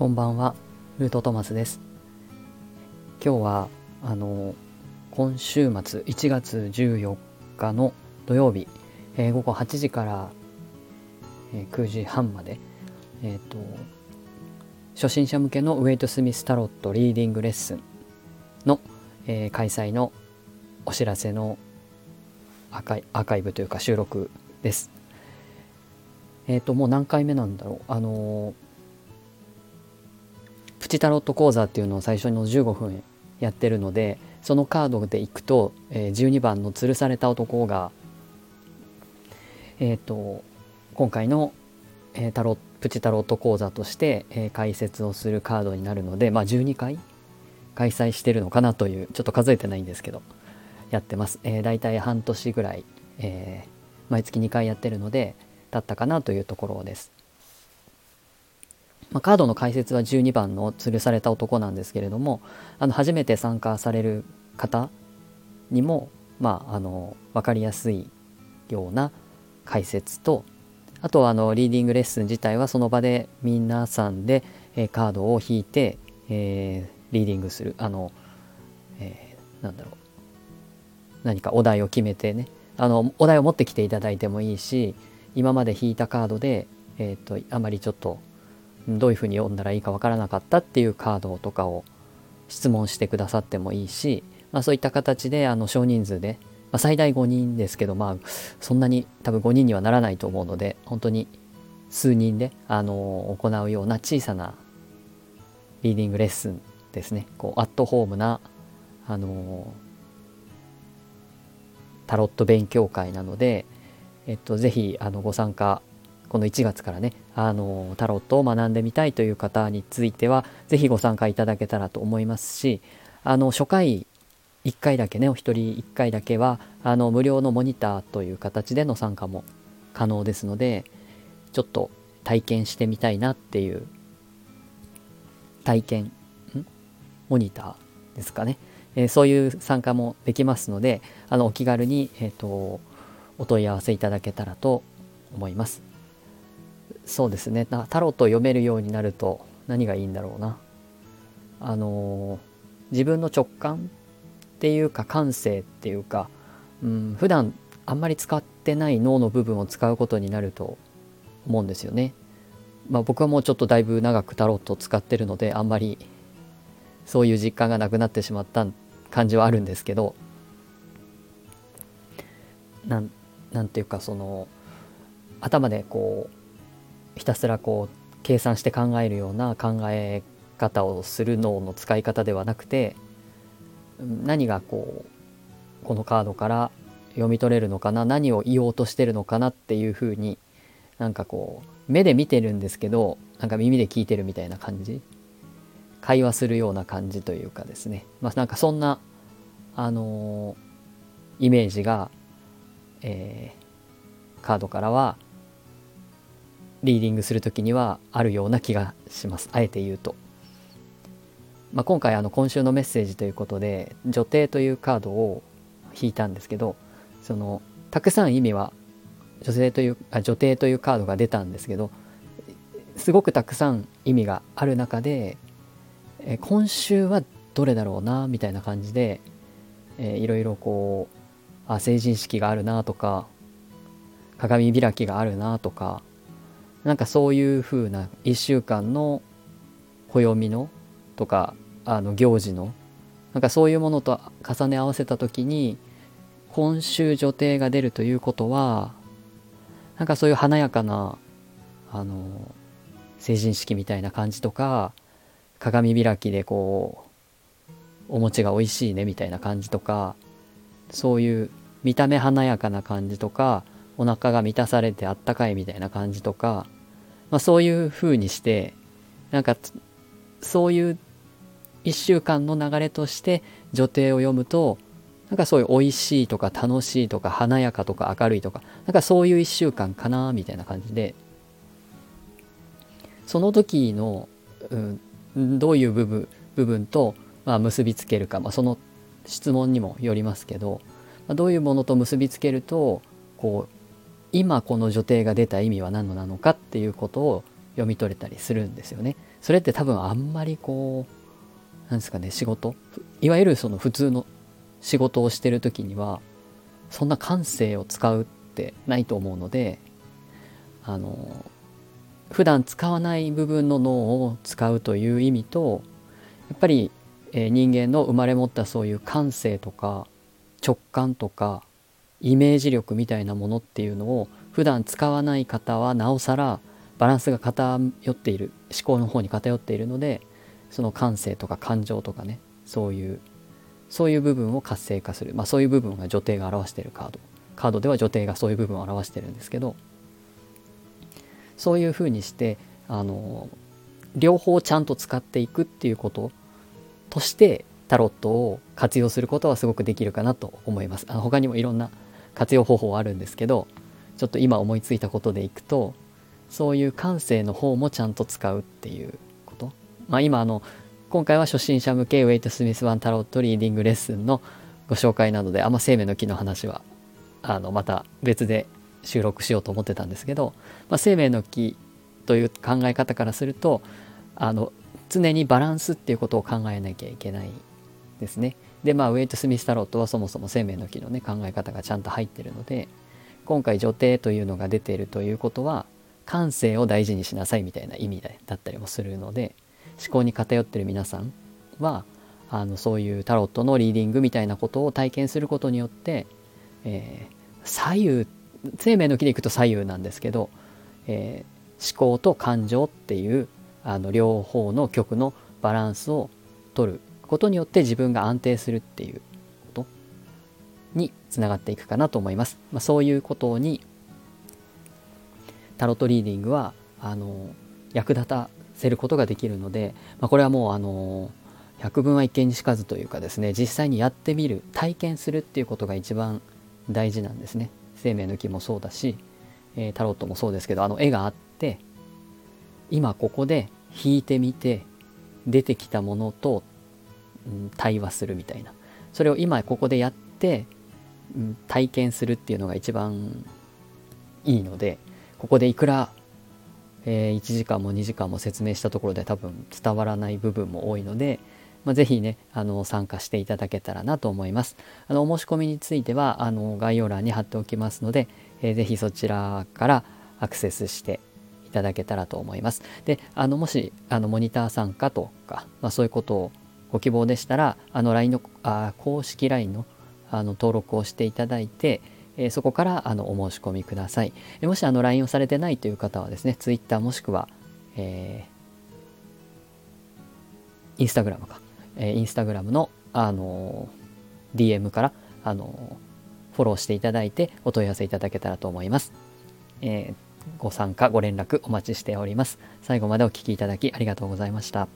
こんばんは、ルートトマスです。今日は、あの、今週末1月14日の土曜日、えー午後8時から、えー9時半まで、えっ、と、初心者向けのウェイト・スミス・タロットリーディングレッスンの、えー開催のお知らせのアーカイアーカイブというか収録です。えっ、と、もう何回目なんだろう？あのープチタロット講座っていうのを最初の15分やってるのでそのカードでいくと、えー12番の吊るされた男がえっ、と今回の、えータロプチタロット講座として、えー解説をするカードになるのでまあ12回開催してるのかなというちょっと数えてないんですけどやってます、えー、大体半年ぐらい、えー毎月2回やってるので経ったかなというところです。まあ、カードの解説は12番の吊るされた男なんですけれどもあの初めて参加される方にも、まあ、あの分かりやすいような解説とあとはあのリーディングレッスン自体はその場で皆さんで、えーカードを引いて、えーリーディングするあの、えーなんだろう何かお題を決めてねあのお題を持ってきていただいてもいいし今まで引いたカードで、えー、とあまりちょっとどういうふうに読んだらいいかわからなかったっていうカードとかを質問してくださってもいいし、まあ、そういった形であの少人数で、まあ、最大5人ですけどまあそんなに多分5人にはならないと思うので本当に数人であの行うような小さなリーディングレッスンですね。こうアットホームなあのタロット勉強会なので、えっと、ぜひあのご参加この1月からねあのタロットを学んでみたいという方についてはぜひご参加いただけたらと思いますしあの初回1回だけねお一人1回だけはあの無料のモニターという形での参加も可能ですのでちょっと体験してみたいなっていう体験ん？モニターですかね、えーそういう参加もできますのであのお気軽に、えー、とお問い合わせいただけたらと思います。そうですねなタロットを読めるようになると何がいいんだろうなあのー自分の直感っていうか感性っていうか、うん、普段あんまり使ってない脳の部分を使うことになると思うんですよね。まあ、僕はもうちょっとだいぶ長くタロットを使ってるのであんまりそういう実感がなくなってしまった感じはあるんですけどなんなんていうかその頭でこうひたすらこう計算して考えるような考え方をする脳の使い方ではなくて何がこうこのカードから読み取れるのかな何を言おうとしてるのかなっていうふうになんかこう目で見てるんですけどなんか耳で聞いてるみたいな感じ。会話するような感じというかですね。まあなんかそんなあのーイメージが、えーカードからはリーディングする時にはあるような気がします。あえて言うと、まあ、今回あの今週のメッセージということで女帝というカードを引いたんですけどそのたくさん意味は女性というあ女帝というカードが出たんですけどすごくたくさん意味がある中で、え今週はどれだろうなみたいな感じで、えいろいろこうあ成人式があるなとか鏡開きがあるなとかなんかそういう風な1週間の暦のとかあの行事のなんかそういうものと重ね合わせた時に今週女帝が出るということはなんかそういう華やかなあの成人式みたいな感じとか鏡開きでこうお餅が美味しいねみたいな感じとかそういう見た目華やかな感じとかお腹が満たされてあったかいみたいな感じとか、まあ、そういう風にしてなんかそういう1週間の流れとして女帝を読むとなんかそういう美味しいとか楽しいとか華やかとか明るいとかなんかそういう1週間かなみたいな感じでその時の、うん、どういう部分部分と、まあ、結びつけるか、まあ、その質問にもよりますけど、まあ、どういうものと結びつけるとこう今この女帝が出た意味は何なのかっていうことを読み取れたりするんですよね。それって多分あんまりこうなんですかね仕事いわゆるその普通の仕事をしてる時にはそんな感性を使うってないと思うのであの普段使わない部分の脳を使うという意味とやっぱり、えー、人間の生まれ持ったそういう感性とか直感とかイメージ力みたいなものっていうのを普段使わない方はなおさらバランスが偏っている思考の方に偏っているのでその感性とか感情とかねそういうそういう部分を活性化する、まあ、そういう部分が女帝が表しているカードカードでは女帝がそういう部分を表してるんですけどそういうふうにしてあの両方ちゃんと使っていくっていうこととしてタロットを活用することはすごくできるかなと思います。あの他にもいろんな活用方法あるんですけどちょっと今思いついたことでいくとそういう感性の方もちゃんと使うっていうことまあ今あの今回は初心者向けウェイト・スミス版・タロットリーディングレッスンのご紹介なのであんま生命の木の話はあのまた別で収録しようと思ってたんですけど、まあ、生命の木という考え方からするとあの常にバランスっていうことを考えなきゃいけないですね。でまあウェイト・スミス・タロットはそもそも生命の木のね考え方がちゃんと入ってるので今回女帝というのが出ているということは感性を大事にしなさいみたいな意味だったりもするので思考に偏ってる皆さんはあのそういうタロットのリーディングみたいなことを体験することによって、えー、左右生命の木でいくと左右なんですけど、えー、思考と感情っていうあの両方の曲のバランスを取ることによって自分が安定するっていうことにつながっていくかなと思います。まあ、そういうことにタロットリーディングはあの役立たせることができるので、まあ、これはもうあの百聞は一見にしかずというかですね実際にやってみる体験するっていうことが一番大事なんですね生命の木もそうだし、えー、タロットもそうですけどあの絵があって今ここで引いてみて出てきたものと、対話するみたいなそれを今ここでやって、体験するっていうのが一番いいのでここでいくらえー、1時間も2時間も説明したところで多分伝わらない部分も多いので、まあ、ぜひねあの参加していただけたらなと思います。あのお申し込みについてはあの概要欄に貼っておきますので、えー、ぜひそちらからアクセスしていただけたらと思います。であのもしあのモニター参加とか、まあ、そういうことをご希望でしたらあの LINE のあ公式 LINE のあの登録をしていただいて、えー、そこからあのお申し込みください。えもしあの LINE をされてないという方はですね、Twitter もしくは、えー、インスタグラムか、えー、インスタグラムの、あのー、DM から、あの、フォローしていただいてお問い合わせいただけたらと思います。え、ご参加、ご連絡お待ちしております。最後までお聴きいただきありがとうございました。